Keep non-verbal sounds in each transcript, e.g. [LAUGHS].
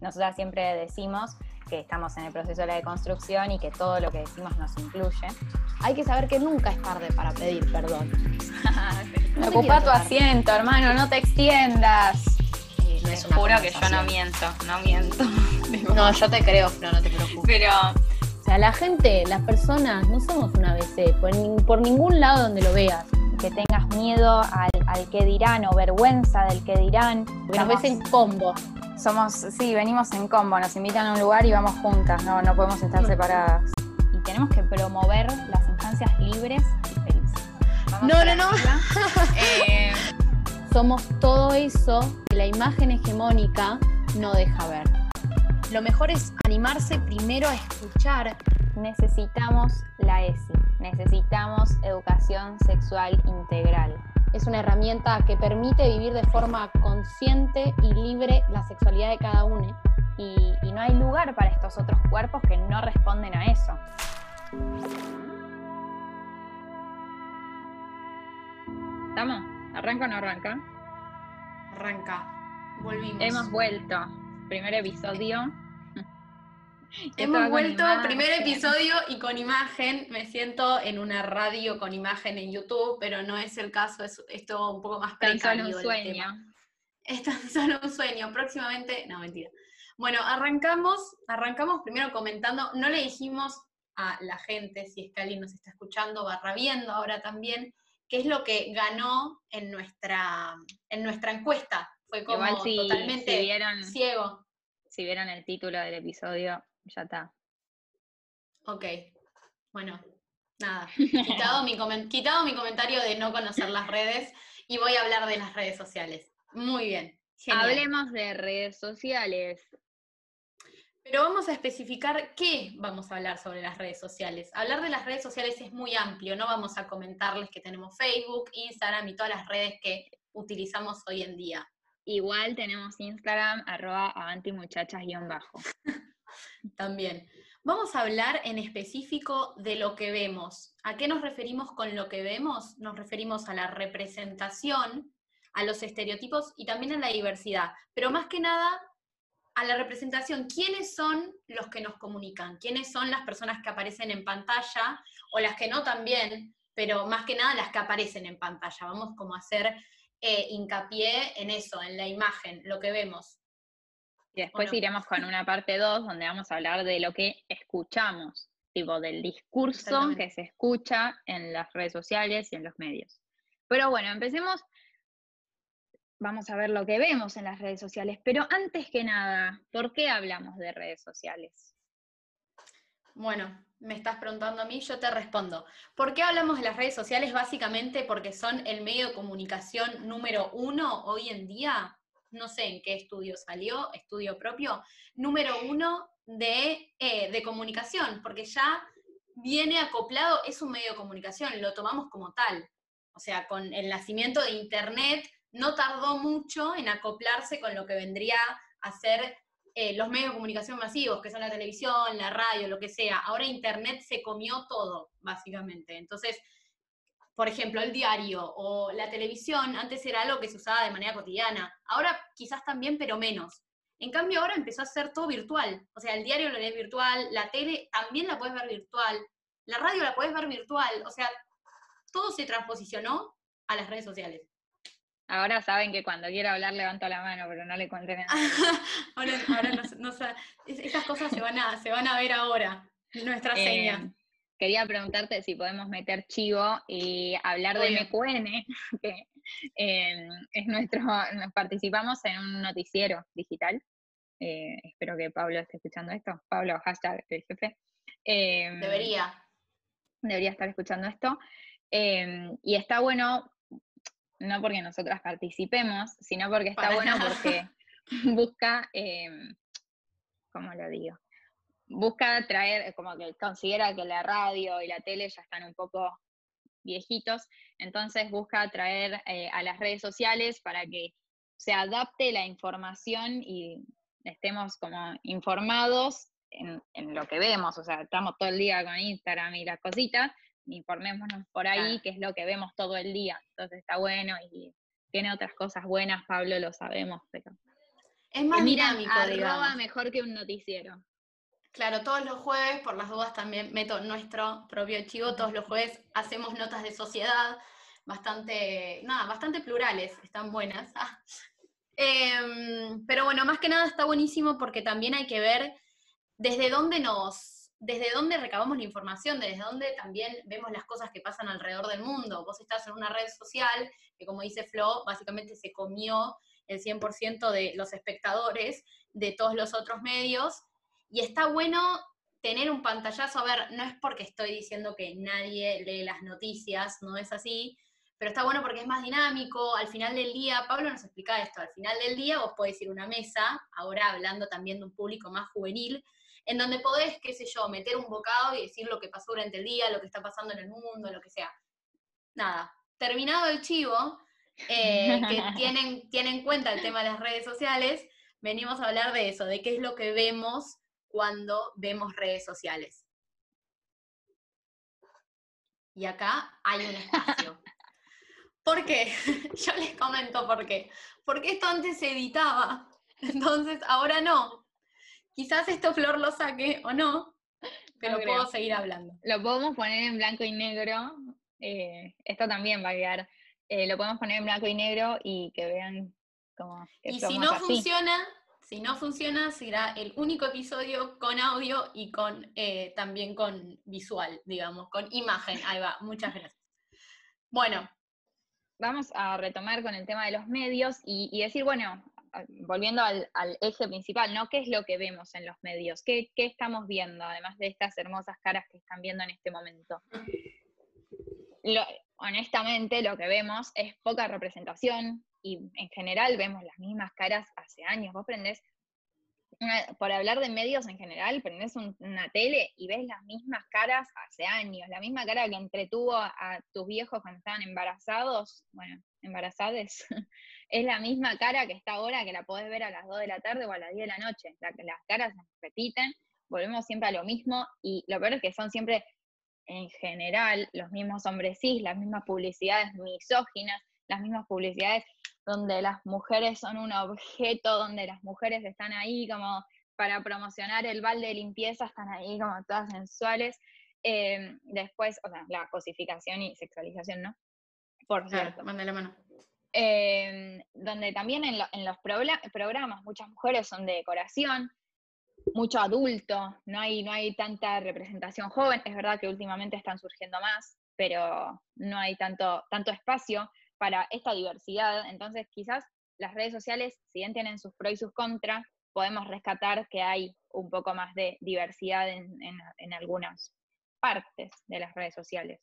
Nosotras siempre decimos que estamos en el proceso de la deconstrucción y que todo lo que decimos nos incluye. Hay que saber que nunca es tarde para pedir perdón. [LAUGHS] No Ocupa tu asiento, hermano, no te extiendas. Me juro que yo no miento, no miento. [LAUGHS] No, yo te creo, pero no te preocupes. Pero O sea, la gente, las personas, no somos una ABC, por, por ningún lado donde lo veas. Que tengas miedo al, al que dirán o vergüenza del que dirán. Porque nos ves en combo. Somos, sí, venimos en combo, nos invitan a un lugar y vamos juntas, no, no podemos estar separadas. Y tenemos que promover las infancias libres y felices. vamos No, no, no. [LAUGHS] Eh, Somos todo eso que la imagen hegemónica no deja ver. Lo mejor es animarse primero a escuchar. Necesitamos la ESI, necesitamos educación sexual integral. Es una herramienta que permite vivir de forma consciente y libre la sexualidad de cada uno. Y, y no hay lugar para estos otros cuerpos que no responden a eso. ¿Estamos? ¿Arranca o no arranca? arranca. Volvimos. Hemos vuelto. Primer episodio. [LAUGHS] Hemos vuelto, imagen. primer episodio y con imagen. Me siento en una radio con imagen en YouTube, pero no es el caso, es esto un poco más Tan precario. solo un sueño. Es tan [LAUGHS] solo un sueño. Próximamente, no, mentira. Bueno, arrancamos, arrancamos primero comentando, no le dijimos a la gente, si es que alguien nos está escuchando, barra viendo ahora también, qué es lo que ganó en nuestra, en nuestra encuesta. Fue como Igual si, totalmente si vieron, ciego. si vieron el título del episodio, ya está. Ok, bueno, nada. [LAUGHS] Quitado mi, quitado mi comentario de no conocer las redes y voy a hablar de las redes sociales. Muy bien. Genial. Hablemos de redes sociales. Pero vamos a especificar qué vamos a hablar sobre las redes sociales. Hablar de las redes sociales es muy amplio, no vamos a comentarles que tenemos Facebook, Instagram y todas las redes que utilizamos hoy en día. Igual tenemos Instagram, arroba avantimuchachas-bajo. [LAUGHS] [LAUGHS] También. Vamos a hablar en específico de lo que vemos. ¿A qué nos referimos con lo que vemos? Nos referimos a la representación, a los estereotipos y también a la diversidad. Pero más que nada, a la representación. ¿Quiénes son los que nos comunican? ¿Quiénes son las personas que aparecen en pantalla o las que no también? Pero más que nada las que aparecen en pantalla. Vamos como a hacer eh, hincapié en eso, en la imagen, lo que vemos. Y después iremos con una parte 2 donde vamos a hablar de lo que escuchamos, tipo del discurso que se escucha en las redes sociales y en los medios. Pero bueno, empecemos. Vamos a ver lo que vemos en las redes sociales. Pero antes que nada, ¿por qué hablamos de redes sociales? Bueno, me estás preguntando a mí, yo te respondo. ¿Por qué hablamos de las redes sociales? Básicamente porque son el medio de comunicación número uno hoy en día. No sé en qué estudio salió, estudio propio. Número uno de, eh, de comunicación, porque ya viene acoplado, es un medio de comunicación, lo tomamos como tal. O sea, con el nacimiento de Internet no tardó mucho en acoplarse con lo que vendría a ser eh, los medios de comunicación masivos, que son la televisión, la radio, lo que sea. Ahora Internet se comió todo, básicamente. Entonces, por ejemplo, el diario o la televisión antes era algo que se usaba de manera cotidiana. Ahora quizás también, pero menos. En cambio, ahora empezó a ser todo virtual. O sea, el diario lo lees virtual, la tele también la puedes ver virtual, la radio la puedes ver virtual. O sea, todo se transposicionó a las redes sociales. Ahora saben que cuando quiero hablar levanto la mano, pero no le conté nada. [LAUGHS] ahora ahora no, no es- esas cosas se van a, se van a ver ahora. Nuestra seña. Quería preguntarte si podemos meter chivo y hablar Obvio. de MQN, [LAUGHS] que eh, es nuestro, [LAUGHS] participamos en un noticiero digital. Eh, espero que Pablo esté escuchando esto. Pablo, hashtag el jefe. Eh, Debería. debería estar escuchando esto. Eh, y está bueno, no porque nosotras participemos, sino porque está Para bueno nada. porque [LAUGHS] busca, ¿cómo lo digo? Busca traer, como que considera que la radio y la tele ya están un poco viejitos, entonces busca traer eh, a las redes sociales para que se adapte la información y estemos como informados en, en lo que vemos, o sea, estamos todo el día con Instagram y las cositas, informémonos por ahí, que es lo que vemos todo el día, entonces está bueno y tiene otras cosas buenas, Pablo lo sabemos, pero Es más dinámico, arroba mejor que un noticiero. Claro, todos los jueves, por las dudas también meto nuestro propio archivo, todos los jueves hacemos notas de sociedad, bastante, nada, bastante plurales, están buenas. [LAUGHS] Em, pero bueno, más que nada está buenísimo porque también hay que ver desde dónde nos, desde dónde recabamos la información, desde dónde también vemos las cosas que pasan alrededor del mundo. Vos estás en una red social que, como dice Flo, básicamente se comió el 100% de los espectadores de todos los otros medios y está bueno tener un pantallazo, a ver, no es porque estoy diciendo que nadie lee las noticias, no es así, pero está bueno porque es más dinámico, al final del día, Pablo nos explica esto, al final del día vos podés ir a una mesa, ahora hablando también de un público más juvenil, en donde podés, qué sé yo, meter un bocado y decir lo que pasó durante el día, lo que está pasando en el mundo, lo que sea. Nada, terminado el chivo, eh, que [LAUGHS] tienen, tienen en cuenta el tema de las redes sociales, venimos a hablar de eso, de qué es lo que vemos cuando vemos redes sociales. Y acá hay un espacio. [LAUGHS] ¿Por qué? [LAUGHS] Yo les comento por qué. Porque esto antes se editaba, [LAUGHS] entonces ahora no. Quizás esto Flor lo saque o no, pero puedo seguir hablando. Lo podemos poner en blanco y negro. Eh, esto también va a quedar. Eh, lo podemos poner en blanco y negro y que vean cómo. y si no funciona, si no funciona, será el único episodio con audio y con eh, también con visual, digamos, con imagen. Ahí va, muchas gracias. Bueno. Vamos a retomar con el tema de los medios y, decir, bueno, volviendo al, eje principal, ¿no? ¿Qué es lo que vemos en los medios? ¿Qué, ¿Qué, estamos viendo, además de estas hermosas caras que están viendo en este momento? honestamente, lo que vemos es poca representación, y en general vemos las mismas caras hace años. Vos prendés, por hablar de medios en general, prendés una tele y ves las mismas caras hace años, la misma cara que entretuvo a, tus viejos cuando estaban embarazados, bueno, embarazadas, [LAUGHS] es la misma cara que está ahora, que la podés ver a las 2 de la tarde o a las 10 de la noche. las caras se repiten, volvemos siempre a lo mismo y lo peor es que son siempre en general los mismos hombres cis, las mismas publicidades misóginas, las mismas publicidades donde las mujeres son un objeto, donde las mujeres están ahí como para promocionar el balde de limpieza, están ahí como todas sensuales. Em, después, o sea, la cosificación y sexualización, ¿no? Por cierto. Claro, la mano. Em, donde también en, los programas muchas mujeres son de decoración, mucho adulto, no hay, no hay tanta representación joven, es verdad que últimamente están surgiendo más, pero no hay tanto, tanto espacio para esta diversidad. Entonces, quizás las redes sociales, si bien tienen sus pros y sus contras, podemos rescatar que hay un poco más de diversidad en, algunas partes de las redes sociales.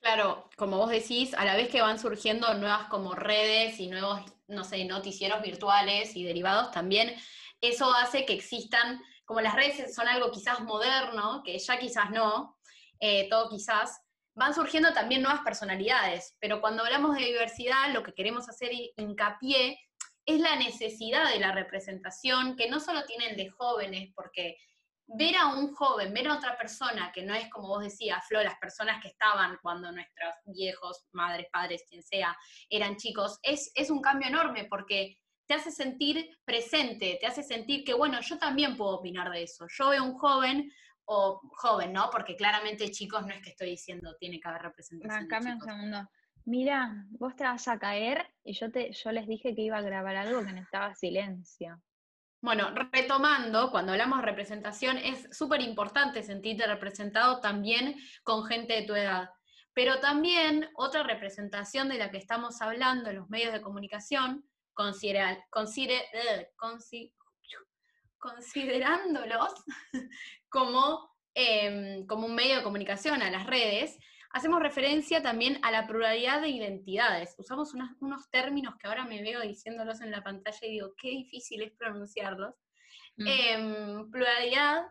Claro, como vos decís, a la vez que van surgiendo nuevas como redes y nuevos, no sé, noticieros virtuales y derivados, también eso hace que existan, como las redes son algo quizás moderno, que ya quizás no, eh, todo quizás, van surgiendo también nuevas personalidades, pero cuando hablamos de diversidad, lo que queremos hacer hincapié es la necesidad de la representación, que no solo tienen de jóvenes, porque ver a un joven, ver a otra persona, que no es como vos decías, Flo, las personas que estaban cuando nuestros viejos, madres, padres, quien sea, eran chicos, es, es un cambio enorme porque te hace sentir presente, te hace sentir que, bueno, yo también puedo opinar de eso. Yo veo un joven o joven, ¿no? Porque claramente chicos no es que estoy diciendo tiene que haber representación. Cambia un segundo. Mira, vos te vas a caer y yo te, yo les dije que iba a grabar algo que necesitaba silencio. Bueno, retomando, cuando hablamos de representación, es súper importante sentirte representado también con gente de tu edad. Pero también otra representación de la que estamos hablando en los medios de comunicación, considera, considera, eh, considerándolos [LAUGHS] como, em, como un medio de comunicación a las redes, hacemos referencia también a la pluralidad de identidades. Usamos unos términos que ahora me veo diciéndolos en la pantalla y digo, qué difícil es pronunciarlos. Mm. Em, pluralidad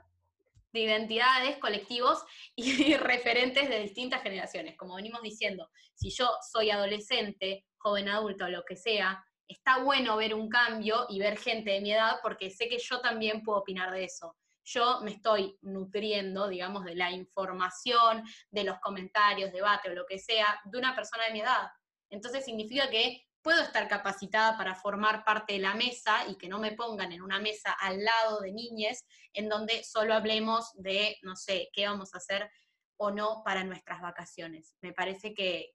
de identidades, colectivos [LAUGHS] y referentes de distintas generaciones. Como venimos diciendo, si yo soy adolescente, joven adulto lo que sea, está bueno ver un cambio y ver gente de mi edad porque sé que yo también puedo opinar de eso. Yo me estoy nutriendo, digamos, de la información, de los comentarios, debate o lo que sea, de una persona de mi edad. Entonces significa que puedo estar capacitada para formar parte de la mesa y que no me pongan en una mesa al lado de niñes en donde solo hablemos de, no sé, qué vamos a hacer o no para nuestras vacaciones. Me parece que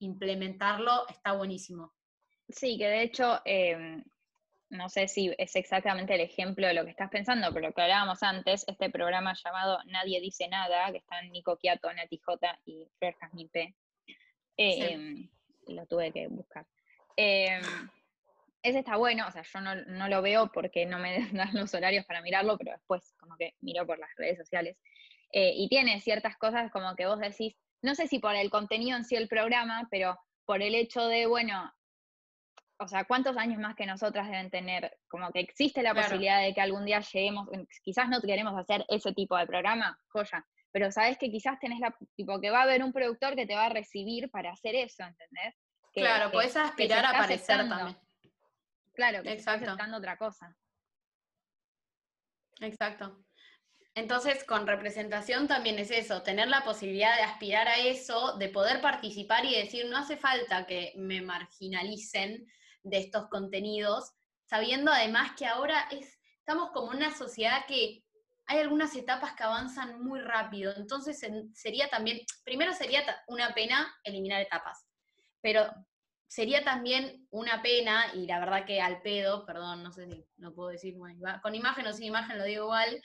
implementarlo está buenísimo. Sí, que de hecho, em, no sé si es exactamente el ejemplo de lo que estás pensando, pero lo que hablábamos antes, este programa llamado Nadie Dice Nada, que está en Nico Quiato, Nati J y Fer Jasmine P. Em, lo tuve que buscar. Em, ese está bueno, o sea, yo no, lo veo porque no me [LAUGHS] dan los horarios para mirarlo, pero después como que miro por las redes sociales. Eh, y tiene ciertas cosas como que vos decís, no sé si por el contenido en sí el programa, pero por el hecho de, bueno, o sea, ¿cuántos años más que nosotras deben tener? Como que existe la posibilidad de que algún día lleguemos, quizás no queremos hacer ese tipo de programa, joya, pero sabes que quizás tenés la, tipo, que va a haber un productor que te va a recibir para hacer eso, ¿entendés? claro, puedes aspirar a aparecer también. Claro, que Exacto. aceptando otra cosa. Exacto. Entonces, con representación también es eso, tener la posibilidad de aspirar a eso, de poder participar y decir, no hace falta que me marginalicen de estos contenidos, sabiendo además que ahora es, estamos como una sociedad que hay algunas etapas que avanzan muy rápido, entonces sería también, primero sería una pena eliminar etapas, pero sería también una pena, y la verdad que al pedo, perdón, no sé si no puedo decir, con imagen o sin imagen lo digo igual,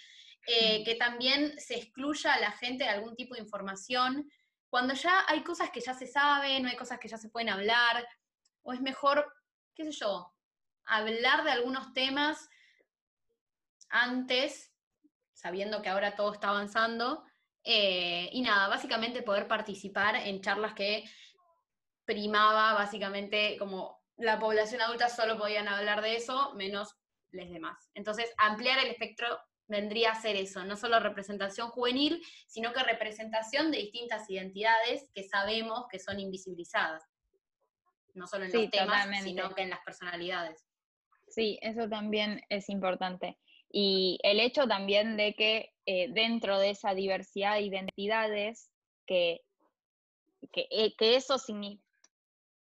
eh, que también se excluya a la gente de algún tipo de información, cuando ya hay cosas que ya se saben, no hay cosas que ya se pueden hablar, o es mejor, qué sé yo, hablar de algunos temas antes, sabiendo que ahora todo está avanzando, eh, y nada, básicamente poder participar en charlas que primaba básicamente como la población adulta solo podían hablar de eso, menos les demás. Entonces, ampliar el espectro vendría a ser eso, no solo representación juvenil, sino que representación de distintas identidades que sabemos que son invisibilizadas. No solo en los temas, sino que en las personalidades. Sí, eso también es importante. Y el hecho también de que eh, dentro de esa diversidad de identidades, que, que, eh, que eso significa,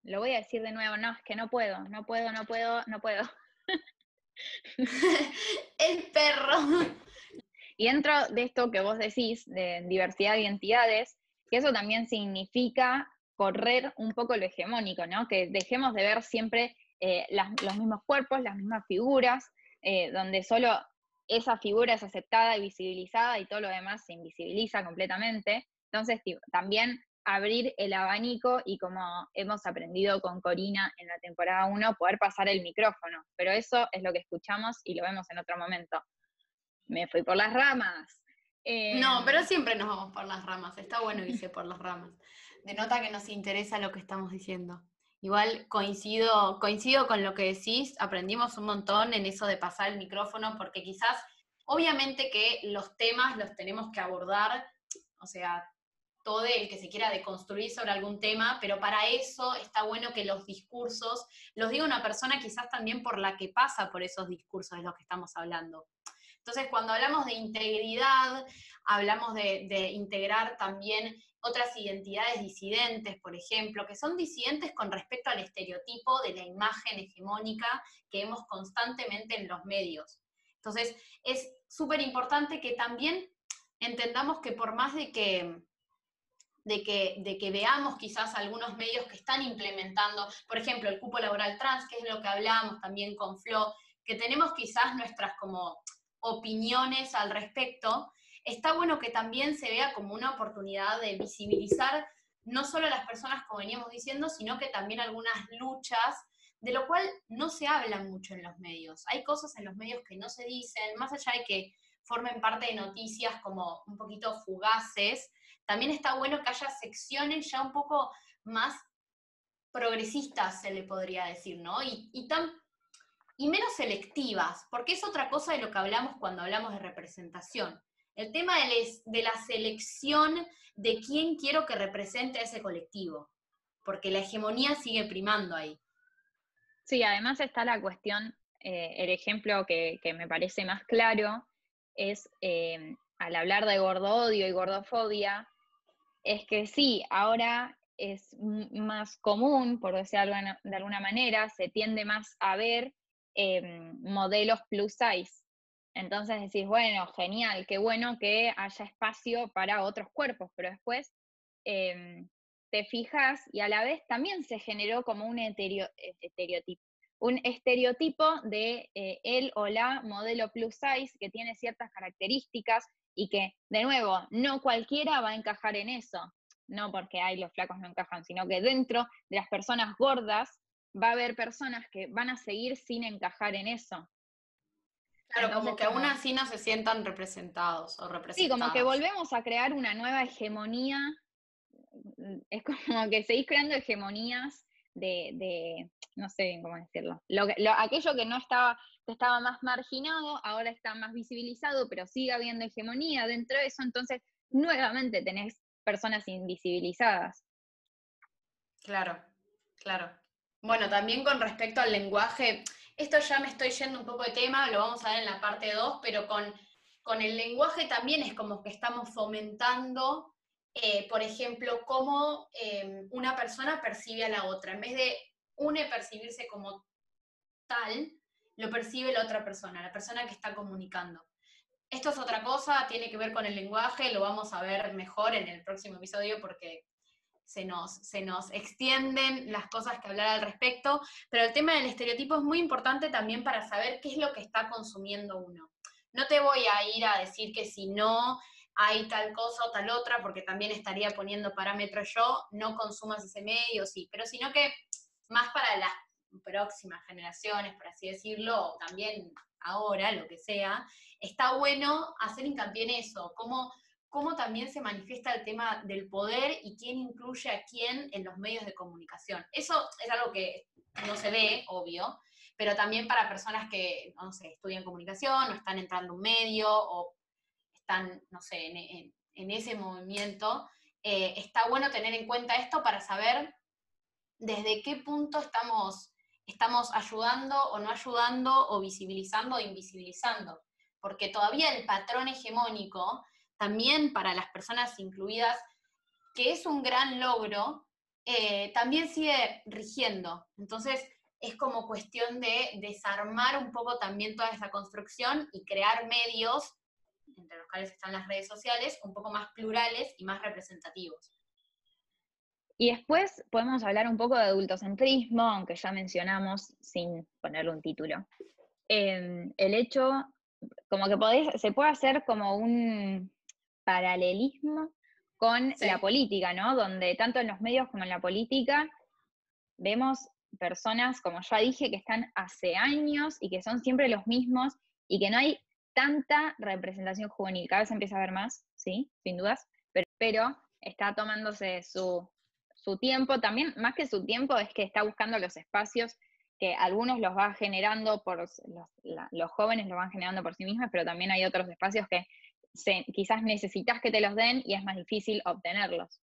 lo voy a decir de nuevo, no, es que no puedo, no puedo, no puedo, no puedo. [LAUGHS] el perro. [LAUGHS] Y dentro de esto que vos decís, de diversidad de identidades, que eso también significa correr un poco lo hegemónico, ¿no? Que dejemos de ver siempre eh, los mismos cuerpos, las mismas figuras, eh, donde solo esa figura es aceptada y visibilizada y todo lo demás se invisibiliza completamente. Entonces, también abrir el abanico y como hemos aprendido con Corina en la temporada 1, poder pasar el micrófono. Pero eso es lo que escuchamos y lo vemos en otro momento. Me fui por las ramas. no, pero em, siempre nos vamos por las ramas. Está bueno irse por las ramas. Denota que nos interesa lo que estamos diciendo. Igual coincido, coincido con lo que decís, aprendimos un montón en eso de pasar el micrófono, porque quizás, obviamente que los temas los tenemos que abordar, o sea, todo el que se quiera deconstruir sobre algún tema, pero para eso está bueno que los discursos, los diga una persona quizás también por la que pasa por esos discursos de los que estamos hablando. Entonces, cuando hablamos de integridad, hablamos de, de integrar también otras identidades disidentes, por ejemplo, que son disidentes con respecto al estereotipo de la imagen hegemónica que vemos constantemente en los medios. Entonces, es súper importante que también entendamos que por más de que de que, de que veamos quizás algunos medios que están implementando, por ejemplo, el cupo laboral trans, que es lo que hablábamos también con Flo, que tenemos quizás nuestras como opiniones al respecto, está bueno que también se vea como una oportunidad de visibilizar no solo a las personas, como veníamos diciendo, sino que también algunas luchas, de lo cual no se habla mucho en los medios. Hay cosas en los medios que no se dicen, más allá de que formen parte de noticias como un poquito fugaces, también está bueno que haya secciones ya un poco más progresistas, se le podría decir, ¿no? Y, tan, y menos selectivas, porque es otra cosa de lo que hablamos cuando hablamos de representación. El tema de, de la selección de quién quiero que represente a ese colectivo, porque la hegemonía sigue primando ahí. Sí, además está la cuestión, eh, el ejemplo que, me parece más claro es eh, al hablar de gordo odio y gordofobia, es que sí, ahora es más común, por decirlo de alguna manera, se tiende más a ver em, modelos plus size. Entonces decís, bueno, genial, qué bueno que haya espacio para otros cuerpos, pero después em, te fijas y a la vez también se generó como un estereotipo, un estereotipo de eh, él o la modelo plus size que tiene ciertas características y que, de nuevo, no cualquiera va a encajar en eso no porque hay los flacos no encajan, sino que dentro de las personas gordas va a haber personas que van a seguir sin encajar en eso. Claro, como que aún así no se sientan representados o representados. Sí, como que volvemos a crear una nueva hegemonía. Es como que seguís creando hegemonías de, no sé cómo decirlo, aquello que no estaba, que estaba más marginado, ahora está más visibilizado, pero sigue habiendo hegemonía dentro de eso, entonces nuevamente tenés personas invisibilizadas. Claro, claro. Bueno, también con respecto al lenguaje, esto ya me estoy yendo un poco de tema, lo vamos a ver en la parte 2, pero con, con el lenguaje también es como que estamos fomentando, eh, por ejemplo, cómo em, una persona percibe a la otra. En vez de une percibirse como tal, lo percibe la otra persona, la persona que está comunicando. Esto es otra cosa, tiene que ver con el lenguaje, lo vamos a ver mejor en el próximo episodio porque se nos, se nos extienden las cosas que hablar al respecto, pero el tema del estereotipo es muy importante también para saber qué es lo que está consumiendo uno. No te voy a ir a decir que si no hay tal cosa o tal otra, porque también estaría poniendo parámetros yo, no consumas ese medio, sí, pero sino que más para las próximas generaciones, por así decirlo, también ahora, lo que sea, está bueno hacer hincapié en eso, cómo, cómo también se manifiesta el tema del poder y quién incluye a quién en los medios de comunicación. Eso es algo que no se ve, obvio, pero también para personas que, no sé, estudian comunicación o están entrando a un medio o están, no sé, en, ese movimiento, eh, está bueno tener en cuenta esto para saber desde qué punto estamos, estamos ayudando o no ayudando o visibilizando o invisibilizando porque todavía el patrón hegemónico, también para las personas incluidas, que es un gran logro, eh, también sigue rigiendo. Entonces, es como cuestión de desarmar un poco también toda esa construcción y crear medios, entre los cuales están las redes sociales, un poco más plurales y más representativos. Y después podemos hablar un poco de adultocentrismo, aunque ya mencionamos sin ponerle un título. Eh, el hecho como que se puede hacer como un paralelismo con la política, ¿no? Donde tanto en los medios como en la política vemos personas, como ya dije, que están hace años y que son siempre los mismos y que no hay tanta representación juvenil. Cada vez empieza a haber más, sí, sin dudas, pero, pero está tomándose su, su tiempo. También, más que su tiempo, es que está buscando los espacios que algunos los va generando por los, jóvenes los van generando por sí mismos, pero también hay otros espacios que quizás necesitas que te los den y es más difícil obtenerlos.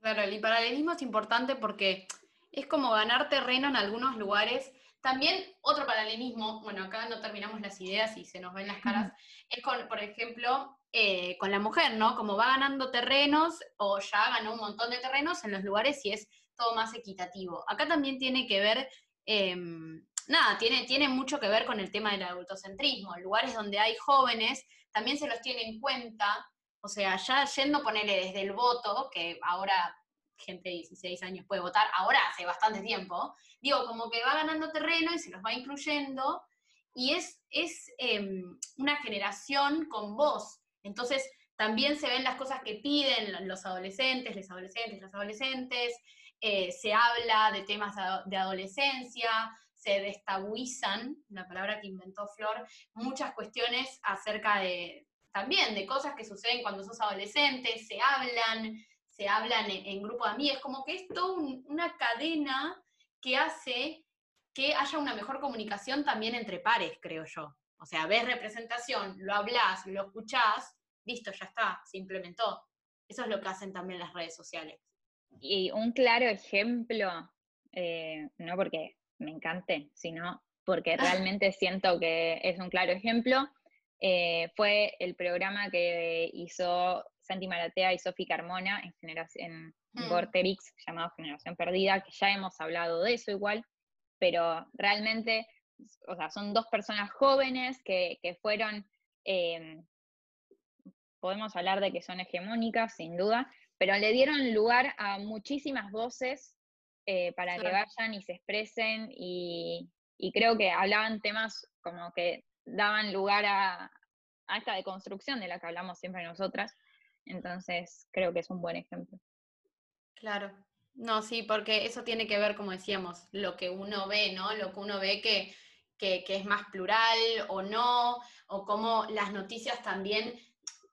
Claro, el paralelismo es importante porque es como ganar terreno en algunos lugares. También otro paralelismo, bueno, acá no terminamos las ideas y se nos ven las caras, es con, por ejemplo, eh, con la mujer, ¿no? Como va ganando terrenos o ya ganó un montón de terrenos en los lugares y es todo más equitativo. Acá también tiene que ver, em, nada, tiene, tiene mucho que ver con el tema del adultocentrismo. Lugares donde hay jóvenes también se los tiene en cuenta, o sea, ya yendo a ponerle desde el voto, que ahora gente de 16 años puede votar, ahora hace bastante tiempo, digo, como que va ganando terreno y se los va incluyendo, y es, es em, una generación con voz. Entonces, también se ven las cosas que piden los adolescentes, los adolescentes, las adolescentes, eh, se habla de temas de adolescencia, se destabuizan, la palabra que inventó Flor, muchas cuestiones acerca de también de cosas que suceden cuando sos adolescente, se hablan, se hablan en, grupo de amigos, como que es toda una cadena que hace que haya una mejor comunicación también entre pares, creo yo. O sea, ves representación, lo hablas, lo escuchás, listo, ya está, se implementó. Eso es lo que hacen también las redes sociales. Y un claro ejemplo, eh, no porque me encante, sino porque realmente siento que es un claro ejemplo, eh, fue el programa que hizo Santi Maratea y Sofi Carmona en, en Mm. Vorterix, llamado Generación Perdida, que ya hemos hablado de eso igual, pero realmente, o sea, son dos personas jóvenes que, que fueron, eh, podemos hablar de que son hegemónicas, sin duda, pero le dieron lugar a muchísimas voces eh, para que vayan y se expresen y, y creo que hablaban temas como que daban lugar a, a esta deconstrucción de la que hablamos siempre nosotras. Entonces, creo que es un buen ejemplo. Claro. No, sí, porque eso tiene que ver, como decíamos, lo que uno ve, ¿no? Lo que uno ve que, que, que es más plural o no, o cómo las noticias también,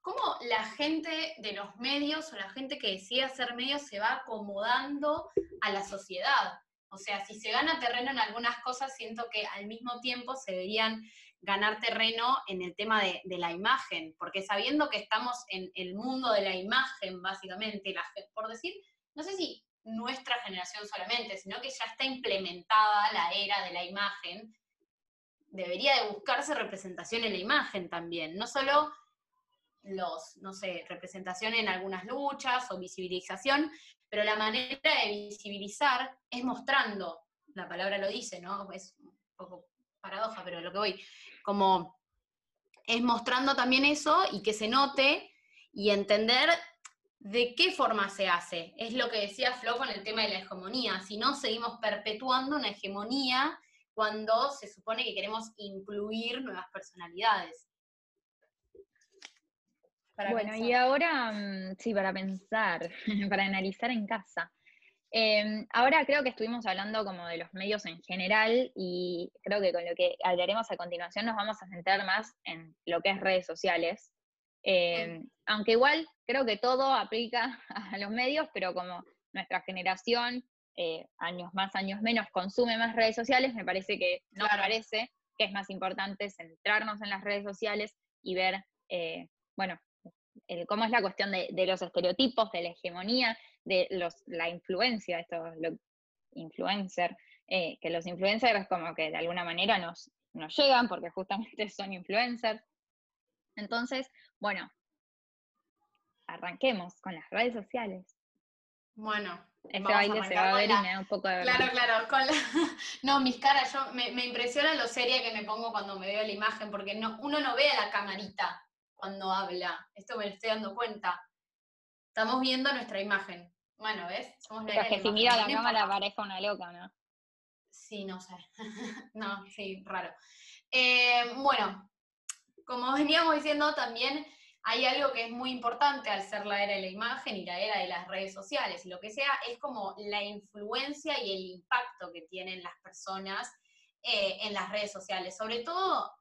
cómo la gente de los medios o la gente que decide hacer medios se va acomodando a la sociedad. O sea, si se gana terreno en algunas cosas, siento que al mismo tiempo se deberían ganar terreno en el tema de, la imagen, porque sabiendo que estamos en el mundo de la imagen, básicamente, la, por decir, no sé si nuestra generación solamente, sino que ya está implementada la era de la imagen, debería de buscarse representación en la imagen también, no solo los, no sé, representación en algunas luchas o visibilización, pero la manera de visibilizar es mostrando, la palabra lo dice, ¿no? Es un poco paradoja, pero lo que voy, como es mostrando también eso y que se note y entender de qué forma se hace. Es lo que decía Flo con el tema de la hegemonía. Si no, seguimos perpetuando una hegemonía cuando se supone que queremos incluir nuevas personalidades. Para bueno, y ahora, mm, sí, para pensar, [LAUGHS] para analizar en casa. Em, ahora creo que estuvimos hablando como de los medios en general y creo que con lo que hablaremos a continuación nos vamos a centrar más en lo que es redes sociales. Em, aunque igual creo que todo aplica [LAUGHS] a los medios, pero como nuestra generación, eh, años más, años menos, consume más redes sociales, me parece que nos Claro. parece que es más importante centrarnos en las redes sociales y ver, eh, bueno, el- cómo es la cuestión de, de los estereotipos, de la hegemonía, de los, la influencia, estos lo, influencer, eh, que los influencers como que de alguna manera nos, nos llegan porque justamente [LAUGHS] son influencers. Entonces, bueno, arranquemos con las redes sociales. Bueno, a baile se va a ver la- y me da un poco de Claro, claro, con la- [LAUGHS] No, mis caras, yo me, me impresiona lo seria que me pongo cuando me veo la imagen, porque no, uno no ve a la camarita cuando habla. Esto me lo estoy dando cuenta. Estamos viendo nuestra imagen. Bueno, ¿ves? Somos la Pero es que si mira a la cámara parezca una loca, ¿no? Sí, no sé. [LAUGHS] no, sí, raro. Eh, bueno, como veníamos diciendo, también hay algo que es muy importante al ser la era de la imagen y la era de las redes sociales y lo que sea, es como la influencia y el impacto que tienen las personas eh, en las redes sociales. Sobre todo,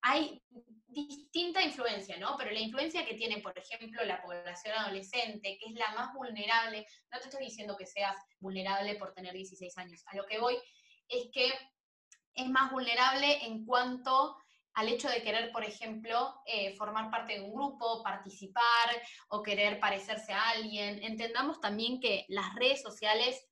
hay distinta influencia, ¿no? Pero la influencia que tiene, por ejemplo, la población adolescente, que es la más vulnerable, no te estoy diciendo que seas vulnerable por tener 16 años, a lo que voy es que es más vulnerable en cuanto al hecho de querer, por ejemplo, eh, formar parte de un grupo, participar o querer parecerse a alguien. Entendamos también que las redes sociales,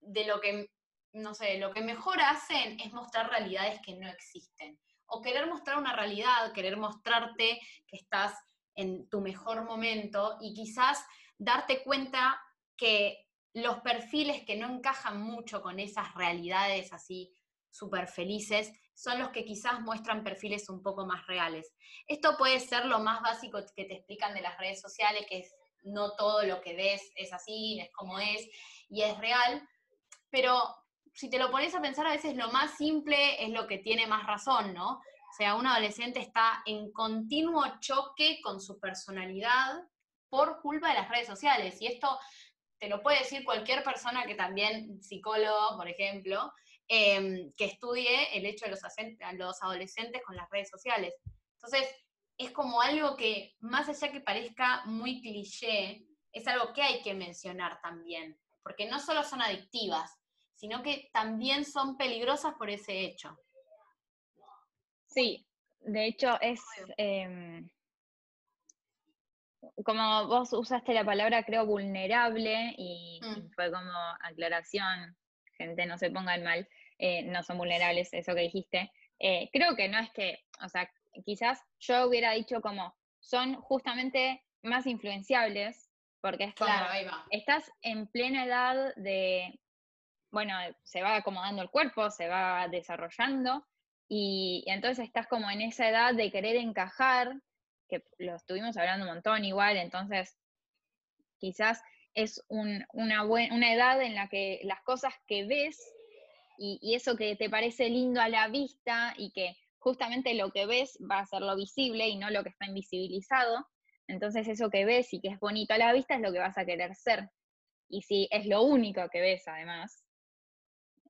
de lo que, no sé, lo que mejor hacen es mostrar realidades que no existen. O querer mostrar una realidad, querer mostrarte que estás en tu mejor momento y quizás darte cuenta que los perfiles que no encajan mucho con esas realidades así súper felices son los que quizás muestran perfiles un poco más reales. Esto puede ser lo más básico que te explican de las redes sociales, que no todo lo que ves es así, es como es y es real, pero si te lo pones a pensar, a veces lo más simple es lo que tiene más razón, ¿no? O sea, un adolescente está en continuo choque con su personalidad por culpa de las redes sociales. Y esto te lo puede decir cualquier persona que también, psicólogo, por ejemplo, eh, que estudie el hecho de los, adolescentes con las redes sociales. Entonces, es como algo que, más allá que parezca muy cliché, es algo que hay que mencionar también, porque no solo son adictivas, sino que también son peligrosas por ese hecho. Sí, de hecho es, eh, como vos usaste la palabra, creo, vulnerable, y, mm. y fue como aclaración, gente, no se pongan mal, eh, no son vulnerables, eso que dijiste. Eh, creo que no es que, o sea, quizás yo hubiera dicho como, son justamente más influenciables, porque es como, Claro, ahí va. estás en plena edad de, bueno, se va acomodando el cuerpo, se va desarrollando, y, entonces estás como en esa edad de querer encajar, que lo estuvimos hablando un montón igual, entonces quizás es un- una, una edad en la que las cosas que ves y eso que te parece lindo a la vista y que justamente lo que ves va a ser lo visible y no lo que está invisibilizado, entonces eso que ves y que es bonito a la vista es lo que vas a querer ser. Y si es lo único que ves además,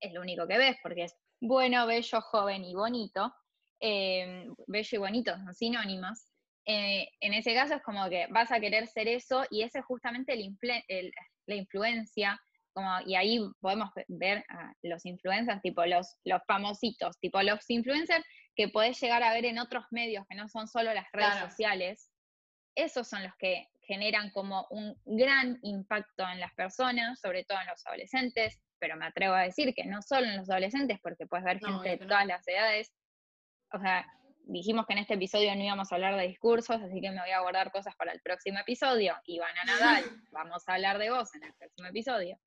es lo único que ves porque es bueno, bello, joven y bonito, eh, bello y bonito son sinónimos, eh, en ese caso es como que vas a querer ser eso y ese es justamente el la influencia, como, y ahí podemos ve- ver a los influencers, tipo los, los famositos, tipo los influencers que podés llegar a ver en otros medios que no son solo las redes Claro. sociales, esos son los que generan como un gran impacto en las personas, sobre todo en los adolescentes, pero me atrevo a decir que no solo en los adolescentes, porque puedes ver No, gente de todas las edades. O sea, dijimos que en este episodio no íbamos a hablar de discursos, así que me voy a guardar cosas para el próximo episodio. Ivana Nadal, [LAUGHS] vamos a hablar de vos en el próximo episodio.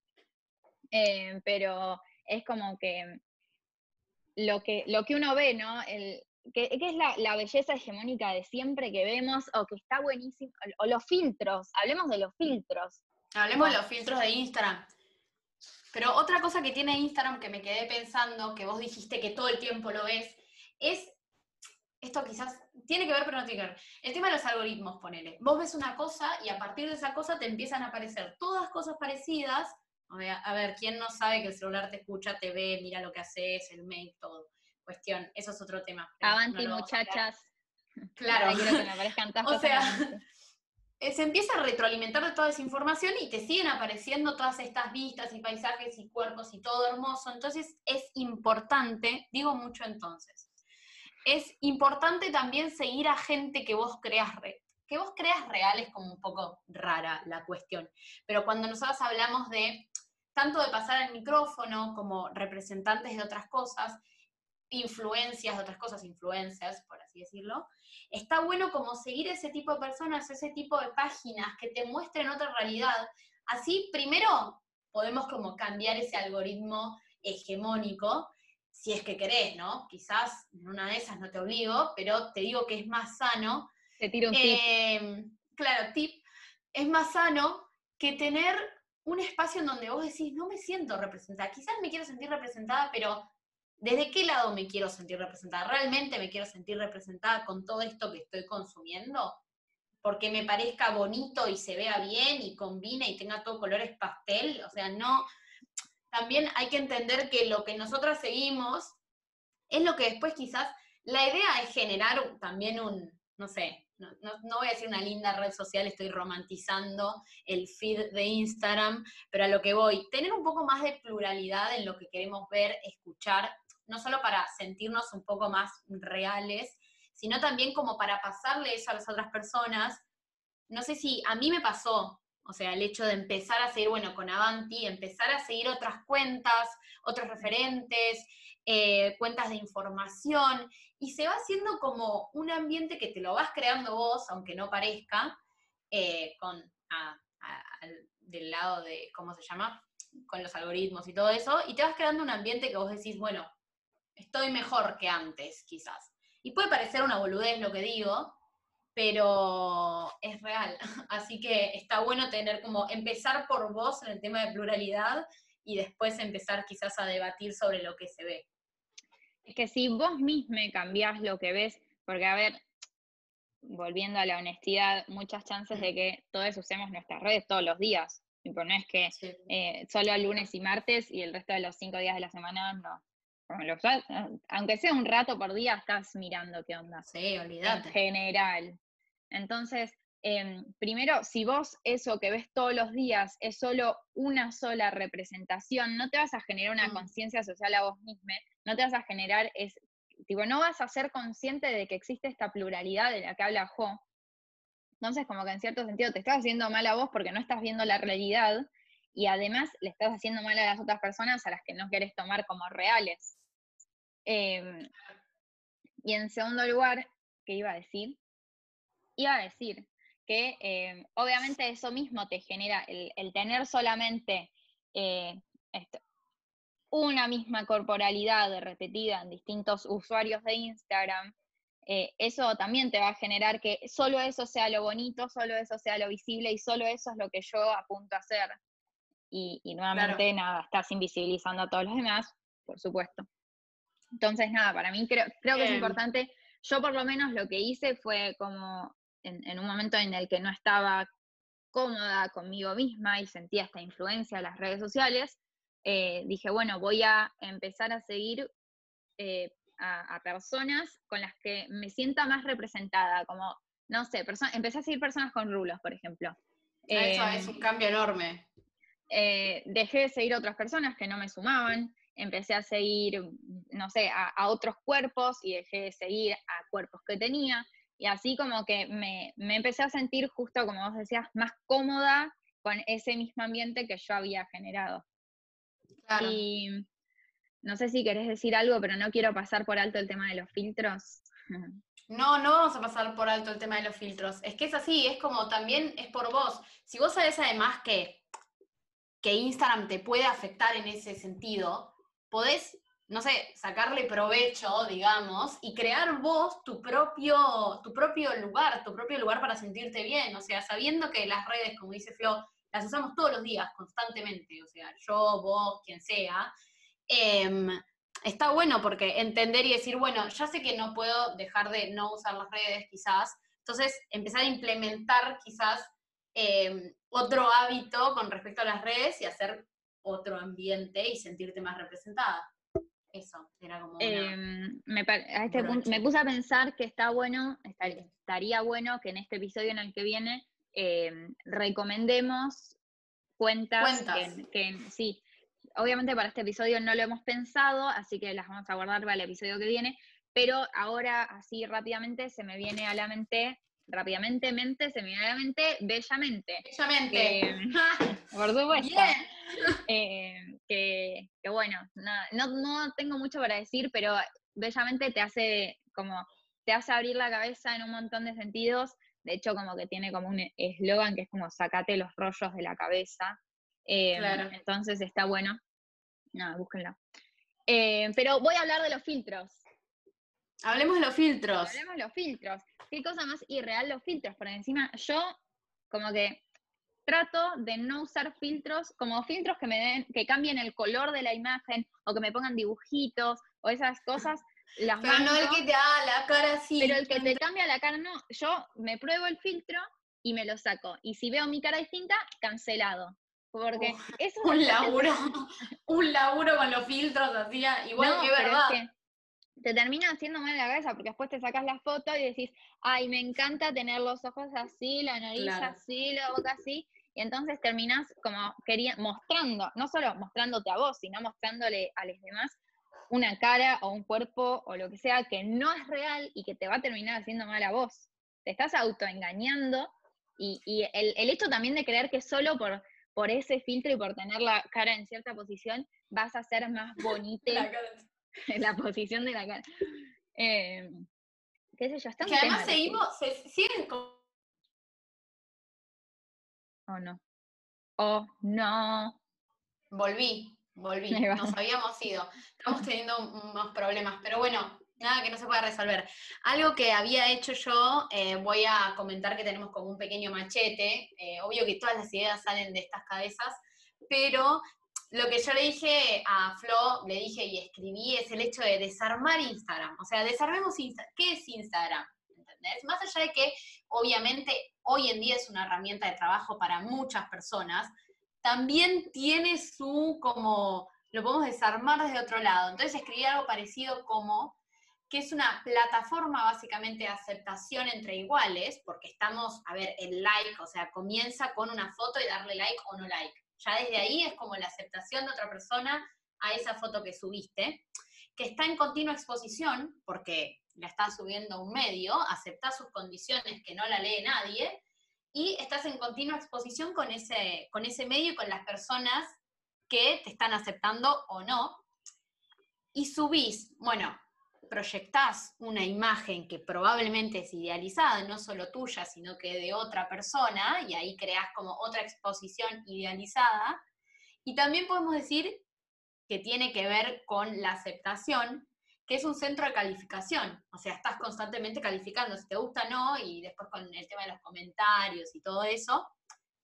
Eh, pero es como que lo que, lo que uno ve, ¿no? El, que, que es la, la belleza hegemónica de siempre que vemos, o que está buenísimo, o, o los filtros, hablemos de los filtros. Hablemos de los filtros de Instagram. Pero otra cosa que tiene Instagram que me quedé pensando, que vos dijiste que todo el tiempo lo ves, es, esto quizás tiene que ver, pero no tiene que ver. El tema de los algoritmos, ponele. Vos ves una cosa y a partir de esa cosa te empiezan a aparecer todas cosas parecidas. A ver, a ver, ¿quién no sabe que el celular te escucha, te ve, mira lo que haces, el mail, todo? Cuestión, eso es otro tema. no Avanti, muchachas. Claro. Quiero que me aparezcan [LAUGHS] O sea, se empieza a retroalimentar de toda esa información y te siguen apareciendo todas estas vistas y paisajes y cuerpos y todo hermoso. Entonces es importante, digo mucho entonces, es importante también seguir a gente que vos creas re- que vos creas real es como un poco rara la cuestión. Pero cuando nosotros hablamos de tanto de pasar el micrófono como representantes de otras cosas, influencias de otras cosas, influencers, por así decirlo, está bueno como seguir ese tipo de personas, ese tipo de páginas que te muestren otra realidad. Así, primero, podemos como cambiar ese algoritmo hegemónico, si es que querés, ¿no? Quizás en una de esas no te obligo, pero te digo que es más sano. Te tiro un tip. Eh, claro, tip, es más sano que tener un espacio en donde vos decís, no me siento representada. Quizás me quiero sentir representada, pero ¿desde qué lado me quiero sentir representada? ¿Realmente me quiero sentir representada con todo esto que estoy consumiendo? Porque me parezca bonito y se vea bien y combine y tenga todo colores pastel. O sea, no. También hay que entender que lo que nosotras seguimos es lo que después quizás. La idea es generar también un, no sé, no, no- no voy a decir una linda red social, estoy romantizando el feed de Instagram, pero a lo que voy, tener un poco más de pluralidad en lo que queremos ver, escuchar, no solo para sentirnos un poco más reales, sino también como para pasarle eso a las otras personas. No sé si a mí me pasó, o sea, el hecho de empezar a seguir, bueno, con Avanti, empezar a seguir otras cuentas, otros referentes, eh, cuentas de información, y se va haciendo como un ambiente que te lo vas creando vos, aunque no parezca, eh, con del lado de, ¿cómo se llama? Con los algoritmos y todo eso, y te vas creando un ambiente que vos decís, bueno, estoy mejor que antes, quizás. Y puede parecer una boludez lo que digo, pero es real. [LAUGHS] Así que está bueno tener como empezar por vos en el tema de pluralidad y después empezar quizás a debatir sobre lo que se ve. Es que si vos mismo cambiás lo que ves, porque a ver, volviendo a la honestidad, muchas chances de que todos usemos nuestras redes todos los días. Tipo, no es que eh, solo lunes y martes y el resto de los cinco días de la semana no. Lo aunque sea un rato por día, estás mirando qué onda. Sí, En olvídate. general. Entonces, em, primero, si vos eso que ves todos los días es solo una sola representación, no te vas a generar una Mm. conciencia social a vos misma, no te vas a generar, es, tipo, no vas a ser consciente de que existe esta pluralidad de la que habla Jo. Entonces, como que en cierto sentido te estás haciendo mal a vos porque no estás viendo la realidad y además le estás haciendo mal a las otras personas a las que no querés tomar como reales. Em, y en segundo lugar, ¿qué iba a decir? Iba a decir que eh, obviamente eso mismo te genera el, tener solamente eh, una misma corporalidad repetida en distintos usuarios de Instagram, eh, eso también te va a generar que solo eso sea lo bonito, solo eso sea lo visible y solo eso es lo que yo apunto a hacer. Y, nuevamente, nada, estás invisibilizando a todos los demás, por supuesto. Entonces, nada, para mí creo, creo que es importante. Yo por lo menos lo que hice fue como en, un momento en el que no estaba cómoda conmigo misma y sentía esta influencia de las redes sociales, eh, dije, bueno, voy a empezar a seguir eh, a, personas con las que me sienta más representada, como, no sé, empecé a seguir personas con rulos, por ejemplo. Ah, eso es un cambio enorme. Eh, dejé de seguir otras personas que no me sumaban, empecé a seguir, no sé, a, otros cuerpos y dejé de seguir a cuerpos que tenía. Y así como que me, empecé a sentir justo, como vos decías, más cómoda con ese mismo ambiente que yo había generado. Y no sé si querés decir algo, pero no quiero pasar por alto el tema de los filtros. [LAUGHS] No, no vamos a pasar por alto el tema de los filtros. Es que es así, es como también es por vos. Si vos sabés además que, que Instagram te puede afectar en ese sentido, podés no sé, sacarle provecho, digamos, y crear vos tu propio, tu propio lugar, tu propio lugar para sentirte bien, o sea, sabiendo que las redes, como dice Flo, las usamos todos los días, constantemente, o sea, yo, vos, quien sea, em, está bueno porque entender y decir, bueno, ya sé que no puedo dejar de no usar las redes quizás, entonces empezar a implementar quizás em, otro hábito con respecto a las redes y hacer otro ambiente y sentirte más representada. Eso, era como. Em, me, a este punto, me puse a pensar que está bueno, estaría bueno que en este episodio en el que viene em, recomendemos cuentas, Que, sí. Obviamente para este episodio no lo hemos pensado, así que las vamos a guardar para el episodio que viene, pero ahora así rápidamente se me viene a la mente rápidamente, mente, se me viene a la mente, bellamente. Bellamente. [LAUGHS] por supuesto. [LAUGHS] Eh, que, bueno, no, no, tengo mucho para decir, pero bellamente te hace como, te hace abrir la cabeza en un montón de sentidos. De hecho, como que tiene como un eslogan que es como sacate los rollos de la cabeza. Eh, entonces está bueno. No, búsquenlo. Eh, pero voy a hablar de los filtros. Hablemos de los filtros. Hablemos de los filtros. Qué cosa más irreal los filtros, por encima yo como que trato de no usar filtros, como filtros que me den, que cambien el color de la imagen, o que me pongan dibujitos, o esas cosas, las Pero no el que te haga la cara así. Pero el que te cambia la cara, no. Yo me pruebo el filtro y me lo saco. Y si veo mi cara distinta, cancelado. Porque es un laburo, [LAUGHS] un laburo con los filtros así, igual que verdad te termina haciendo mal la cabeza porque después te sacas la foto y decís, ay, me encanta tener los ojos así, la nariz así, la boca así. Y entonces terminas como quería, mostrando, no solo mostrándote a vos, sino mostrándole a los demás una cara o un cuerpo o lo que sea que no es real y que te va a terminar haciendo mal a vos. Te estás autoengañando y, y el, el, hecho también de creer que solo por, por ese filtro y por tener la cara en cierta posición vas a ser más bonita [LAUGHS] [LAUGHS] la posición de la cara. Eh, ¿Qué sé yo? Está que además seguimos, se siguen con... Oh, no. Oh, no. Volví, volví. Nos habíamos ido. Estamos teniendo unos problemas, pero bueno, nada que no se pueda resolver. Algo que había hecho yo, eh, voy a comentar que tenemos como un pequeño machete. Eh, obvio que todas las ideas salen de estas cabezas, pero lo que yo le dije a Flo, le dije y escribí, es el hecho de desarmar Instagram. O sea, desarmemos Instagram. ¿Qué es Instagram? ¿Entendés? Más allá de que, obviamente, hoy en día es una herramienta de trabajo para muchas personas, también tiene su, como, lo podemos desarmar desde otro lado. Entonces escribí algo parecido como que es una plataforma básicamente de aceptación entre iguales, porque estamos, a ver, el like, o sea, comienza con una foto y darle like o no like. Ya desde ahí es como la aceptación de otra persona a esa foto que subiste, que está en continua exposición, porque la está subiendo un medio, acepta sus condiciones que no la lee nadie, y estás en continua exposición con ese, con ese medio y con las personas que te están aceptando o no. Y subís, bueno, proyectás una imagen que probablemente es idealizada, no solo tuya, sino que de otra persona, y ahí creas como otra exposición idealizada. Y también podemos decir que tiene que ver con la aceptación, que es un centro de calificación. O sea, estás constantemente calificando si te gusta o no, y después con el tema de los comentarios y todo eso,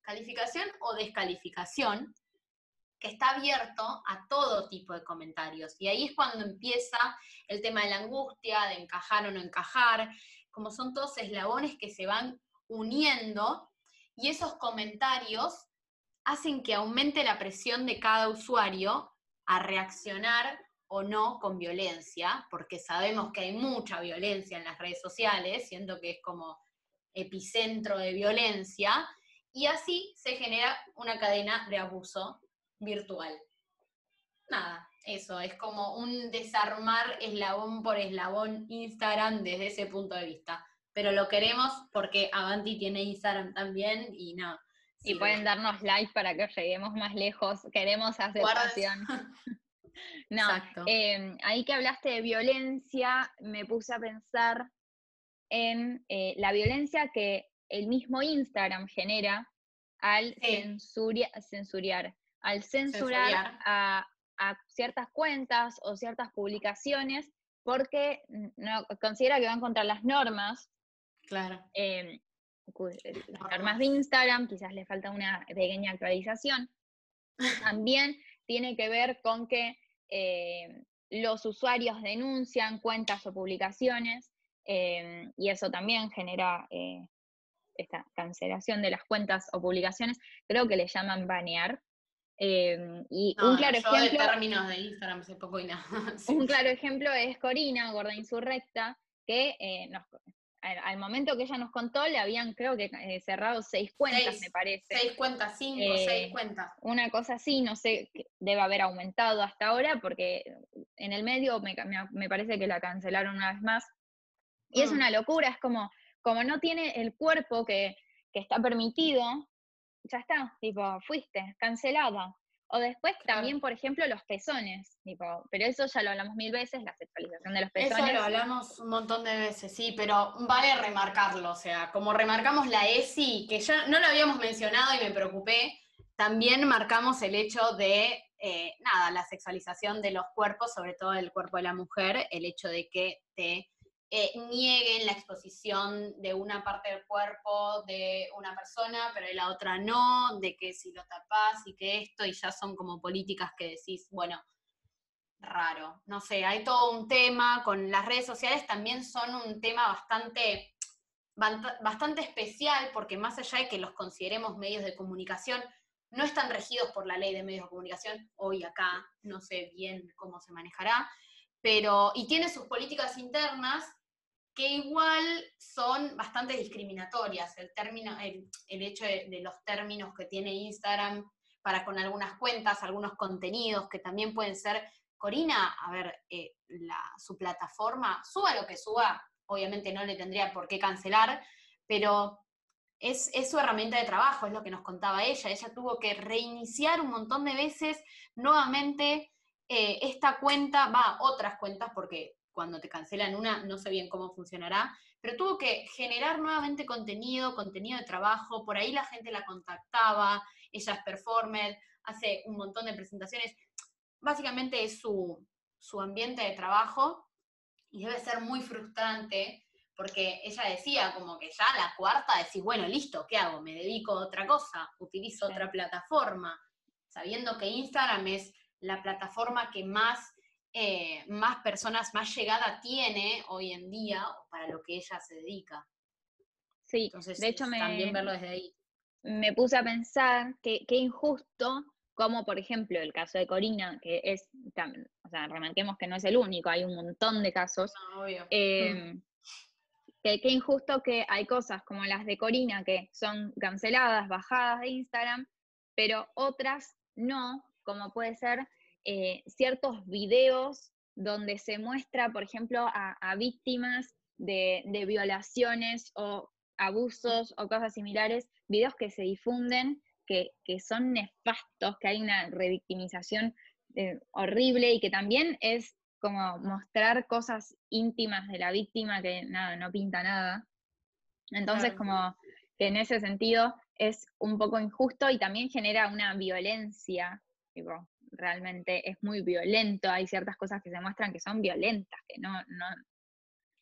calificación o descalificación, que está abierto a todo tipo de comentarios. Y ahí es cuando empieza el tema de la angustia, de encajar o no encajar, como son todos eslabones que se van uniendo y esos comentarios hacen que aumente la presión de cada usuario a reaccionar o no con violencia, porque sabemos que hay mucha violencia en las redes sociales, siendo que es como epicentro de violencia, y así se genera una cadena de abuso virtual. Nada, eso, es como un desarmar eslabón por eslabón Instagram desde ese punto de vista. Pero lo queremos porque Avanti tiene Instagram también y nada. y pueden darnos like para que lleguemos más lejos. Queremos aceptación. [LAUGHS] no, eh, ahí que hablaste de violencia, me puse a pensar en eh, la violencia que el mismo Instagram genera al censuriar al censurar, A, ciertas cuentas o ciertas publicaciones porque no, considera que van contra las normas. Claro. Em, las normas de Instagram, quizás le falta una pequeña actualización. [LAUGHS] También tiene que ver con que em, los usuarios denuncian cuentas o publicaciones y eso también genera eh, esta cancelación de las cuentas o publicaciones. Creo que le llaman banear, Em, y un claro ejemplo. términos de Instagram poco y nada. Un [LAUGHS] claro ejemplo es Corina, Gorda Insurrecta, que eh, al, momento que ella nos contó, le habían, creo que, eh, cerrado seis cuentas, me parece. Seis cuentas, cinco, seis eh, cuentas. Una cosa así, no sé, debe haber aumentado hasta ahora, porque en el medio me, parece que la cancelaron una vez más. Y es mm. una locura, es como, como no tiene el cuerpo que, que está permitido, ya está, tipo, fuiste, cancelada. O después también, por ejemplo, los pezones, tipo, pero eso ya lo hablamos mil veces, la sexualización de los pezones. Eso lo hablamos un montón de veces, sí, pero vale remarcarlo, o sea, como remarcamos la ESI, que ya no lo habíamos mencionado y me preocupé, también marcamos el hecho de, eh, nada, la sexualización de los cuerpos, sobre todo el cuerpo de la mujer, el hecho de que te eh, nieguen la exposición de una parte del cuerpo de una persona, pero de la otra no, de que si lo tapas y que esto, y ya son como políticas que decís, bueno, raro. No sé, hay todo un tema, con las redes sociales también son un tema bastante, bastante especial, porque más allá de que los consideremos medios de comunicación, no están regidos por la ley de medios de comunicación, hoy acá, no sé bien cómo se manejará, pero, y tiene sus políticas internas que igual son bastante discriminatorias. El, término, el, hecho de, los términos que tiene Instagram para con algunas cuentas, algunos contenidos que también pueden ser, Corina, a ver, eh, su plataforma, suba lo que suba, obviamente no le tendría por qué cancelar, pero es, su herramienta de trabajo, es lo que nos contaba ella. Ella tuvo que reiniciar un montón de veces nuevamente eh, esta cuenta, va, otras cuentas, porque cuando te cancelan una, no sé bien cómo funcionará, pero tuvo que generar nuevamente contenido, contenido de trabajo, por ahí la gente la contactaba, ella es performer, hace un montón de presentaciones, básicamente es su, ambiente de trabajo y debe ser muy frustrante porque ella decía como que ya la cuarta decís, bueno, listo, ¿qué hago? Me dedico a otra cosa, utilizo otra plataforma, sabiendo que Instagram es la plataforma que más eh, más personas, más llegada tiene hoy en día para lo que ella se dedica. Sí, Entonces, de hecho me, también verlo desde ahí. Me puse a pensar que qué injusto, como por ejemplo el caso de Corina, que es, o sea, remarquemos que no es el único, hay un montón de casos. Eh, mm. que qué injusto que hay cosas como las de Corina que son canceladas, bajadas de Instagram, pero otras no, como puede ser eh, ciertos videos donde se muestra, por ejemplo, a, víctimas de, violaciones o abusos o cosas similares, videos que se difunden, que, son nefastos, que hay una revictimización eh, horrible y que también es como mostrar cosas íntimas de la víctima que nada, no pinta nada. Entonces, como que en ese sentido es un poco injusto y también genera una violencia, tipo, realmente es muy violento, hay ciertas cosas que se muestran que son violentas, que no, no,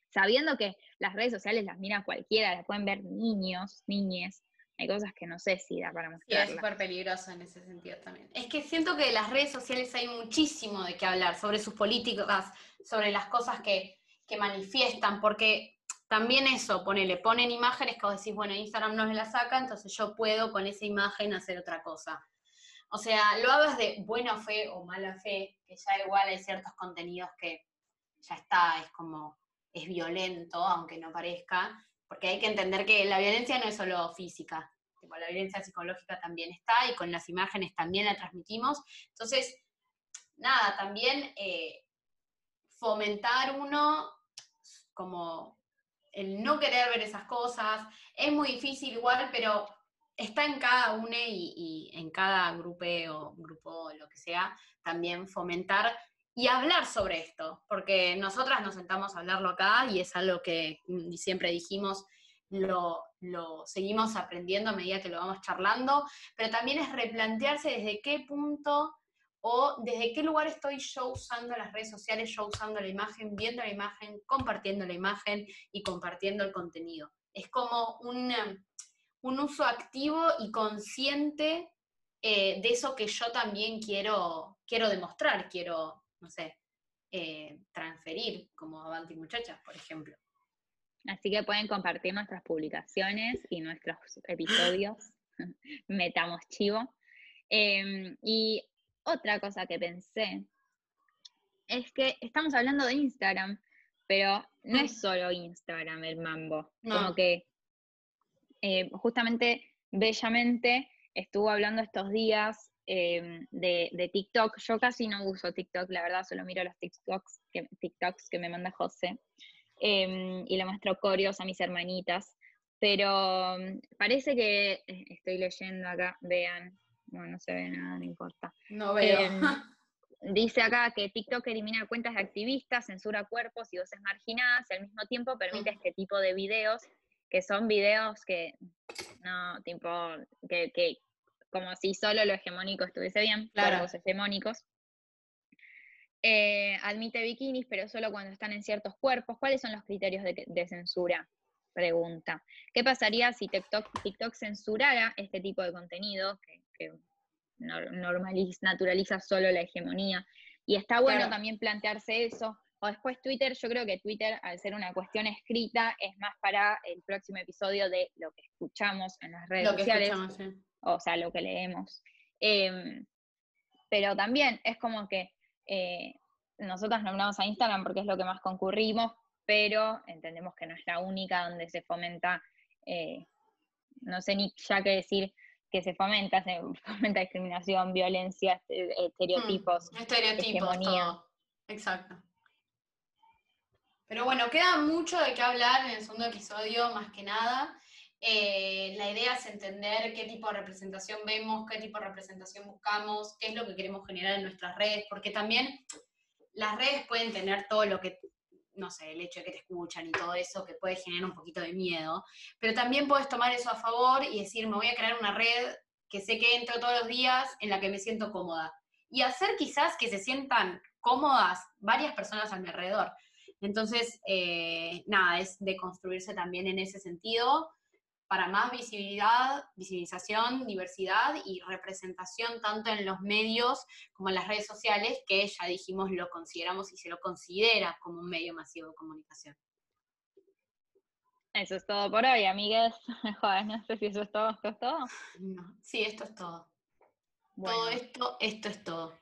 sabiendo que las redes sociales las mira cualquiera, las pueden ver niños, niñes, hay cosas que no sé si da para mostrar. es súper peligroso en ese sentido también. Es que siento que en las redes sociales hay muchísimo de qué hablar sobre sus políticas, sobre las cosas que, que manifiestan, porque también eso, ponele, ponen imágenes que vos decís, bueno, Instagram no me la saca, entonces yo puedo con esa imagen hacer otra cosa. O sea, lo hagas de buena fe o mala fe, que ya igual hay ciertos contenidos que ya está, es como, es violento, aunque no parezca, porque hay que entender que la violencia no es solo física, la violencia psicológica también está y con las imágenes también la transmitimos. Entonces, nada, también eh, fomentar uno como el no querer ver esas cosas, es muy difícil igual, pero está en cada uno y, y, en cada grupo o grupo, lo que sea, también fomentar y hablar sobre esto, porque nosotras nos sentamos a hablarlo acá y es algo que mm, siempre dijimos, lo, lo seguimos aprendiendo a medida que lo vamos charlando, pero también es replantearse desde qué punto o desde qué lugar estoy yo usando las redes sociales, yo usando la imagen, viendo la imagen, compartiendo la imagen y compartiendo el contenido. Es como un, un uso activo y consciente eh, de eso que yo también quiero, quiero demostrar, quiero, no sé, eh, transferir, como Avanti Muchachas, por ejemplo. Así que pueden compartir nuestras publicaciones y nuestros episodios. [LAUGHS] Metamos chivo. Em, y otra cosa que pensé es que estamos hablando de Instagram, pero no es mm. solo Instagram el mambo. Como que eh, justamente Bellamente estuvo hablando estos días em, de, TikTok. Yo casi no uso TikTok, la verdad, solo miro los TikToks que, TikToks que me manda José. Em, y le muestro corios a mis hermanitas. Pero mm, parece que, eh, estoy leyendo acá, vean, no, no se ve nada, no importa. No veo. Dice acá que TikTok elimina cuentas de activistas, censura cuerpos y voces marginadas y al mismo tiempo permite este tipo de videos, que son videos que, no, tipo, que, que como si solo lo hegemónico estuviese bien, claro. cuerpos hegemónicos. Eh, admite bikinis, pero solo cuando están en ciertos cuerpos. ¿Cuáles son los criterios de, censura? Pregunta. ¿Qué pasaría si TikTok, TikTok censurara este tipo de contenido que, normaliza, naturaliza solo la hegemonía? Y está bueno también plantearse eso. O después Twitter, yo creo que Twitter, al ser una cuestión escrita, es más para el próximo episodio de lo que escuchamos en las redes sociales. O sea, lo que leemos. Em, pero también es como que eh, nosotros nombramos a Instagram porque es lo que más concurrimos, pero entendemos que no es la única donde se fomenta, eh, no sé ni ya qué decir que se fomenta, se [LAUGHS] fomenta discriminación, violencia, estereotipos. Mm, estereotipos, todo. Exacto. Pero bueno, queda mucho de qué hablar en el segundo episodio, más que nada. Eh, la idea es entender qué tipo de representación vemos, qué tipo de representación buscamos, qué es lo que queremos generar en nuestras redes, porque también las redes pueden tener todo lo que, no sé, el hecho de que te escuchan y todo eso, que puede generar un poquito de miedo, pero también puedes tomar eso a favor y decir, me voy a crear una red que sé que entro todos los días en la que me siento cómoda. Y hacer quizás que se sientan cómodas varias personas a mi alrededor. Entonces, eh, nada, es de construirse también en ese sentido para más visibilidad, visibilización, diversidad y representación tanto en los medios como en las redes sociales, que ya dijimos lo consideramos y se lo considera como un medio masivo de comunicación. Eso es todo por hoy, amigues. [LAUGHS] Joder, no sé si eso es todo, esto es todo. sí, esto es todo. Todo esto, esto es todo.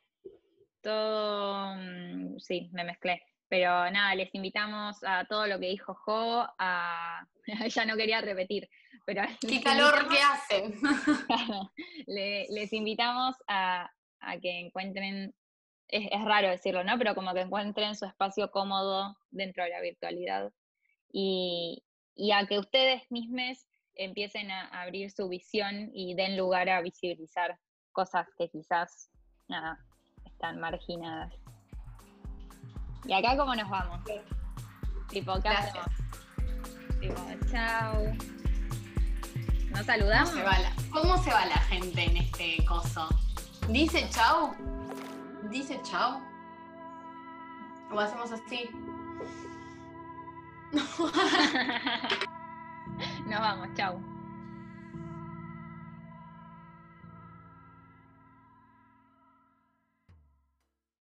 Todo, mm, sí, me mezclé. Pero nada, les invitamos a todo lo que dijo Jo, a... [LAUGHS] ya no quería repetir, pero... [LAUGHS] ¡Qué calor que hacen! [LAUGHS] les invitamos a, que encuentren, es, raro decirlo, ¿no? Pero como que encuentren su espacio cómodo dentro de la virtualidad y, a que ustedes mismos empiecen a abrir su visión y den lugar a visibilizar cosas que quizás están marginadas. ¿Y acá cómo nos vamos? Tipo, ¿qué Gracias. hacemos? Tipo, chao. ¿Nos ¿Cómo saludamos? se, va la, ¿Cómo se va la gente en este coso? ¿Dice chau? ¿Dice chau? ¿O hacemos así? [LAUGHS] Nos vamos, chau.